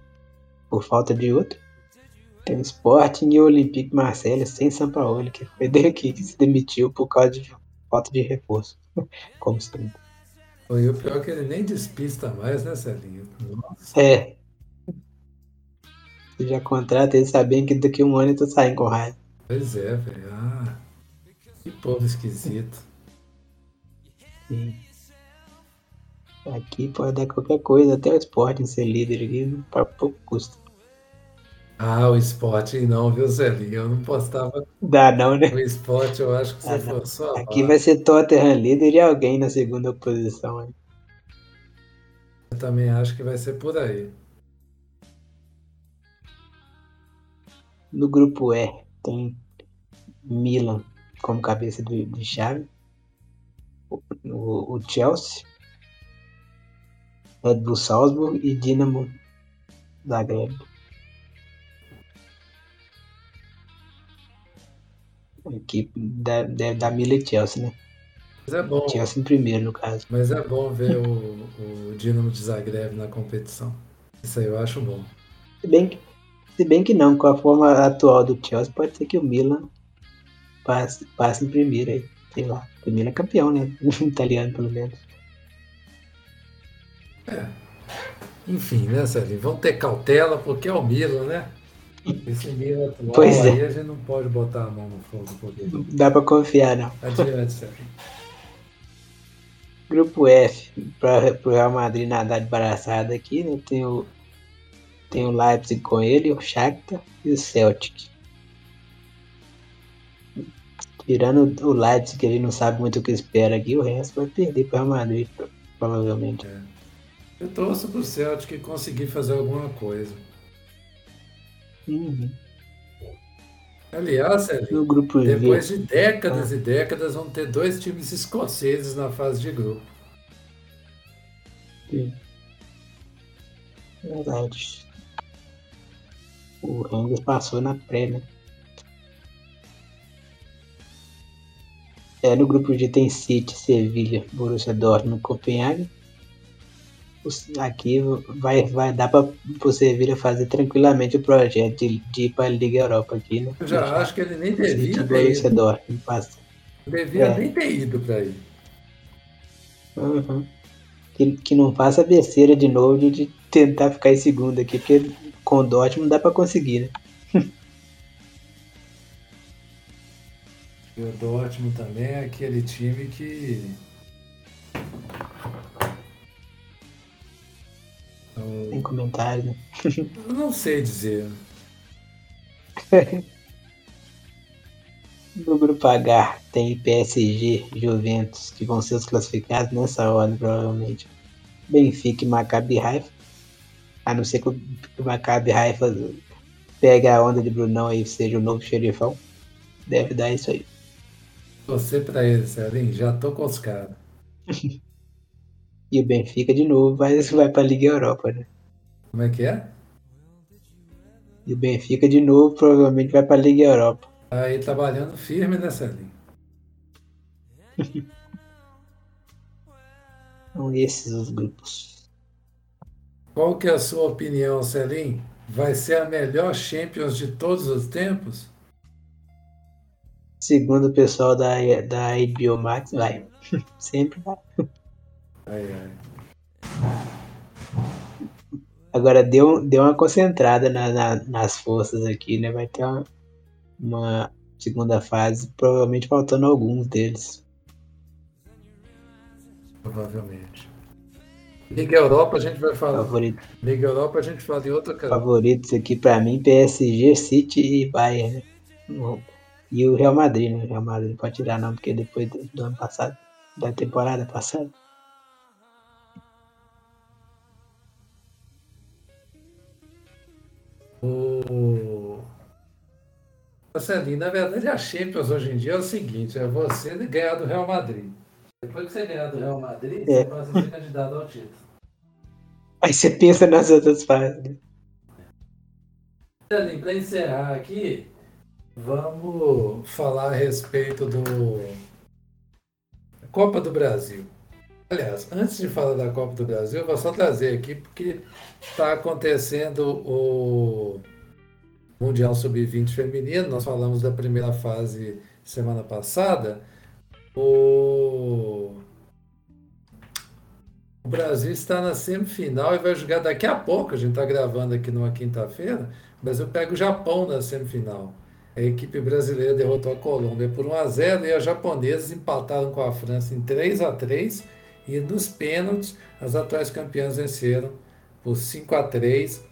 por falta de outro. Tem o Sporting e o Olympique Marseille sem Sampaoli, que foi daqui que se demitiu por causa de falta de reforço. [laughs] Como sempre. E o pior é que ele nem despista mais, né, Celinho? Nossa. É. Você já contrata ele sabendo que daqui a um ano eu tô saindo com raiva. Pois é, velho. Ah, que povo esquisito. Sim. Aqui pode dar qualquer coisa, até o Sporting ser líder aqui, para pouco custo. Ah, o esporte não, viu, Celinho? Eu não postava Dá não, né? o esporte, eu acho que você Ah, forçou a Aqui vai ser Tottenham líder e alguém na segunda posição. né? Eu também acho que vai ser por aí. No grupo E tem Milan como cabeça de, de chave. O, o- Chelsea, Red Bull Salzburg e Dinamo Zagreb. Equipe da, deve dar Milan e Chelsea, né? Mas é bom, Chelsea em primeiro, no caso. mas é bom ver o, o Dinamo de Zagreb na competição. Isso aí eu acho bom. Se bem, que, se bem que não, com a forma atual do Chelsea, pode ser que o Milan passe, passe em primeiro aí. Sei lá. O Milan é campeão, né? [laughs] Italiano, pelo menos. Enfim, né, Celinho? Vamos ter cautela, porque é o Milan, né? Esse Milan atual Pois é. aí a gente não pode botar a mão no fogo. Porque... Não dá pra confiar, não. Adiante, [laughs] Celinho. Grupo F, para o Real Madrid nadar de braçada aqui, né? Tem o, tem o Leipzig com ele, o Shakhtar e o Celtic. Tirando o Leipzig, que gente não sabe muito o que espera aqui, o resto vai perder para o Real Madrid, pro- provavelmente. Eu torço pro Celtic conseguir fazer alguma coisa. Uhum. Aliás, G, depois de décadas e décadas, vão ter dois times escoceses na fase de grupo. Sim. Verdade. O Rangers passou na pré, né? É, no grupo G tem City, Sevilha, Borussia Dortmund, Copenhague. Aqui vai, vai dar para o Sevilha fazer tranquilamente o projeto de, de ir para a Liga Europa aqui, né? Eu já acho que ele nem City, devia ter Borussia ido. Dortmund passa. Devia É. nem ter ido para aí. Uhum. Que, que não faça besteira de novo de, de tentar ficar em segundo aqui, porque com o Dortmund dá para conseguir, né? E o Dortmund também é aquele time que. Eu Sem comentário, né? não sei dizer. [laughs] No grupo H tem PSG, Juventus, que vão ser os classificados nessa ordem, provavelmente. Benfica e Maccabi Haifa. A não ser que o Maccabi Haifa pegue a onda de Brunão e seja o novo xerifão. Deve dar isso aí. Você para ele, Celinho, já tô com os caras. E o Benfica de novo vai, vai para a Liga Europa, né? Como é que é? E o Benfica de novo provavelmente vai para a Liga Europa. Aí trabalhando firme, né, Celinho? São [laughs] esses os grupos. Qual que é a sua opinião, Celinho? Vai ser a melhor Champions de todos os tempos? Segundo o pessoal da, da HBO Max, vai. [laughs] Sempre vai. Ai, ai. Agora deu, deu uma concentrada na- na- nas forças aqui, né? Vai ter uma, uma segunda fase, provavelmente faltando alguns deles. Provavelmente. Liga Europa a gente vai falar. Favorito, Liga Europa a gente fala em outra cara. favoritos aqui pra mim, PSG, City e Bayern, né? O- E o Real Madrid, né? O Real Madrid não pode tirar não, porque depois do, do ano passado, da temporada passada. O... Celinho, na verdade a Champions hoje em dia é o seguinte, é você ganhar do Real Madrid. Depois que você ganhar do Real Madrid, É. você a ser candidato ao título. Aí você pensa nas outras fases, né? Para encerrar aqui, vamos falar a respeito do Copa do Brasil. Aliás, antes de falar da Copa do Brasil, eu vou só trazer aqui porque está acontecendo o Mundial Sub-20 feminino. Nós falamos da primeira fase semana passada. O o Brasil está na semifinal e vai jogar daqui a pouco. A gente está gravando aqui numa quinta-feira. O Brasil pega o Japão na semifinal. A equipe brasileira derrotou a Colômbia por 1 a 0 e as japonesas empataram com a França em 3 a 3 e nos pênaltis as atuais campeãs venceram por 5 a 3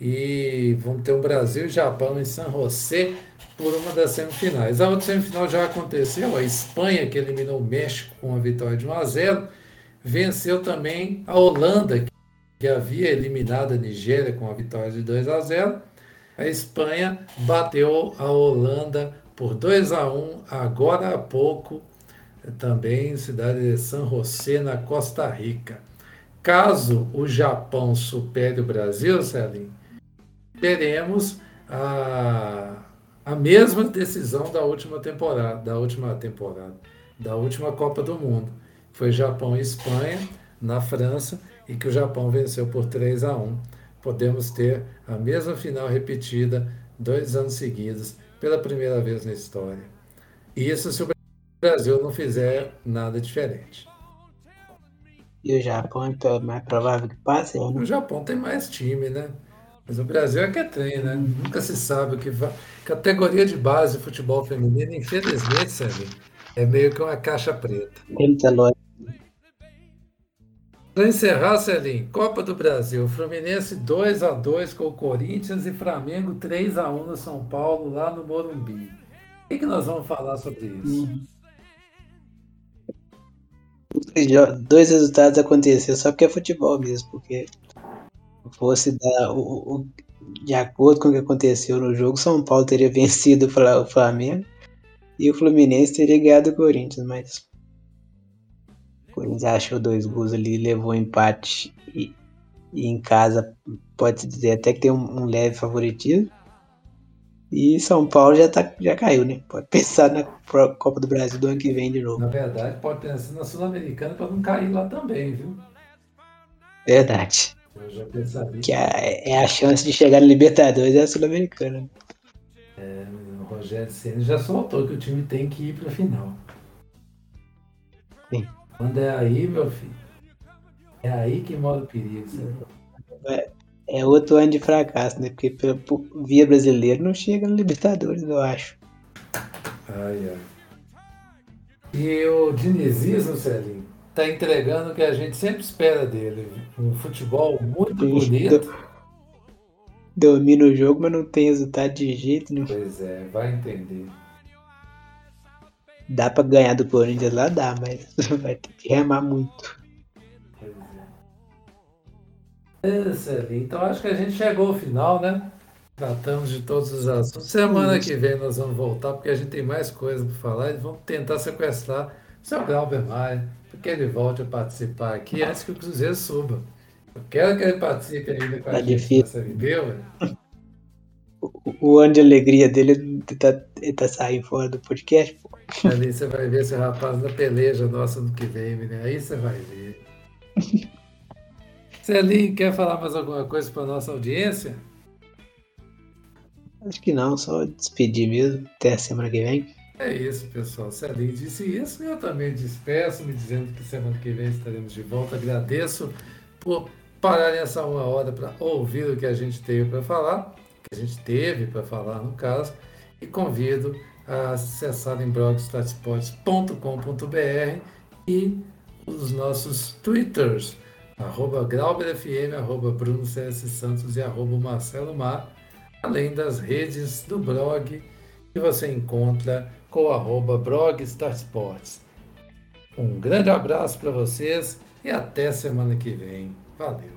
e vamos ter um Brasil e Japão em San José por uma das semifinais. A outra semifinal já aconteceu, a Espanha que eliminou o México com a vitória de 1 a 0 venceu também a Holanda que havia eliminado a Nigéria com a vitória de 2 a 0 a Espanha bateu a Holanda por 2 a 1 agora há pouco, também em cidade de San José, na Costa Rica. Caso o Japão supere o Brasil, Celinho, teremos a, a mesma decisão da última temporada, da última temporada, da última Copa do Mundo. Foi Japão e Espanha na França e que o Japão venceu por 3 a 1 podemos ter a mesma final repetida dois anos seguidos, pela primeira vez na história. Isso se o Brasil não fizer nada diferente. E o Japão é mais provável que passe, ou O? Japão tem mais time, né? Mas o Brasil é que é trem, né? Nunca se sabe o que vai. Categoria de base de futebol feminino, infelizmente, Sérgio, é meio que uma caixa preta. Tem muita lógica. Para encerrar, Celim, Copa do Brasil, Fluminense 2 a 2 com o Corinthians e Flamengo 3 a 1 no São Paulo, lá no Morumbi. O que, que nós vamos falar sobre isso? Dois resultados aconteceram só porque é futebol mesmo, porque fosse dar o, o- de acordo com o que aconteceu no jogo, São Paulo teria [laughs] vencido o Fla- o Flamengo e o Fluminense teria ganhado o Corinthians, mas Corinthians achou dois gols ali, levou empate e, e em casa pode-se dizer até que tem um, um leve favoritismo. E São Paulo já, tá, já caiu, né? Pode [laughs] pensar na Copa do Brasil do ano que vem de novo. Na verdade, pode pensar na Sul-Americana para não cair lá também, viu? Verdade. Eu já pensaria. Que é, é a chance de chegar na Libertadores é a Sul-Americana. É, o Rogério Senna já soltou que o time tem que ir para a final. Sim. Quando é aí, meu filho, é aí que mora o perigo. É, é, outro ano de fracasso, né? Porque pela, via brasileiro não chega no Libertadores, eu acho. Ai, ai. E o dinizismo, Celinho, tá entregando o que a gente sempre espera dele. Um futebol muito bonito. Domina o jogo, mas não tem resultado de jeito nenhum. Pois é, vai entender. Dá pra ganhar do Corinthians lá? Dá, mas [laughs] vai ter que remar muito. Celinho, então acho que a gente chegou ao final, né? Tratamos de todos os assuntos. Semana que vem nós vamos voltar, porque a gente tem mais coisa para falar e vamos tentar sequestrar o seu Glauber Maia, porque ele volte a participar aqui antes que o Cruzeiro suba. Eu quero que ele participe ainda com a Tá gente difícil. Série B, ué. O, o ano de alegria dele ele tá, ele tá saindo fora do podcast, pô. Ali você vai ver esse rapaz na peleja nossa no que vem, né? Aí você vai ver. [laughs] Celinho, quer falar mais alguma coisa para nossa audiência? Acho que não, só despedir mesmo. Até a semana que vem. É isso, pessoal. Celinho disse isso eu também despeço, me dizendo que semana que vem estaremos de volta. Agradeço por pararem essa uma hora para ouvir o que a gente teve para falar, que a gente teve para falar no caso, e convido a acessarem blogstatsports.com.br e os nossos twitters, arroba GrauberFM, arroba Bruno CS Santos e arroba Marcelo Mar, além das redes do blog que você encontra com arroba blogstarsports. Um grande abraço para vocês e até semana que vem. Valeu!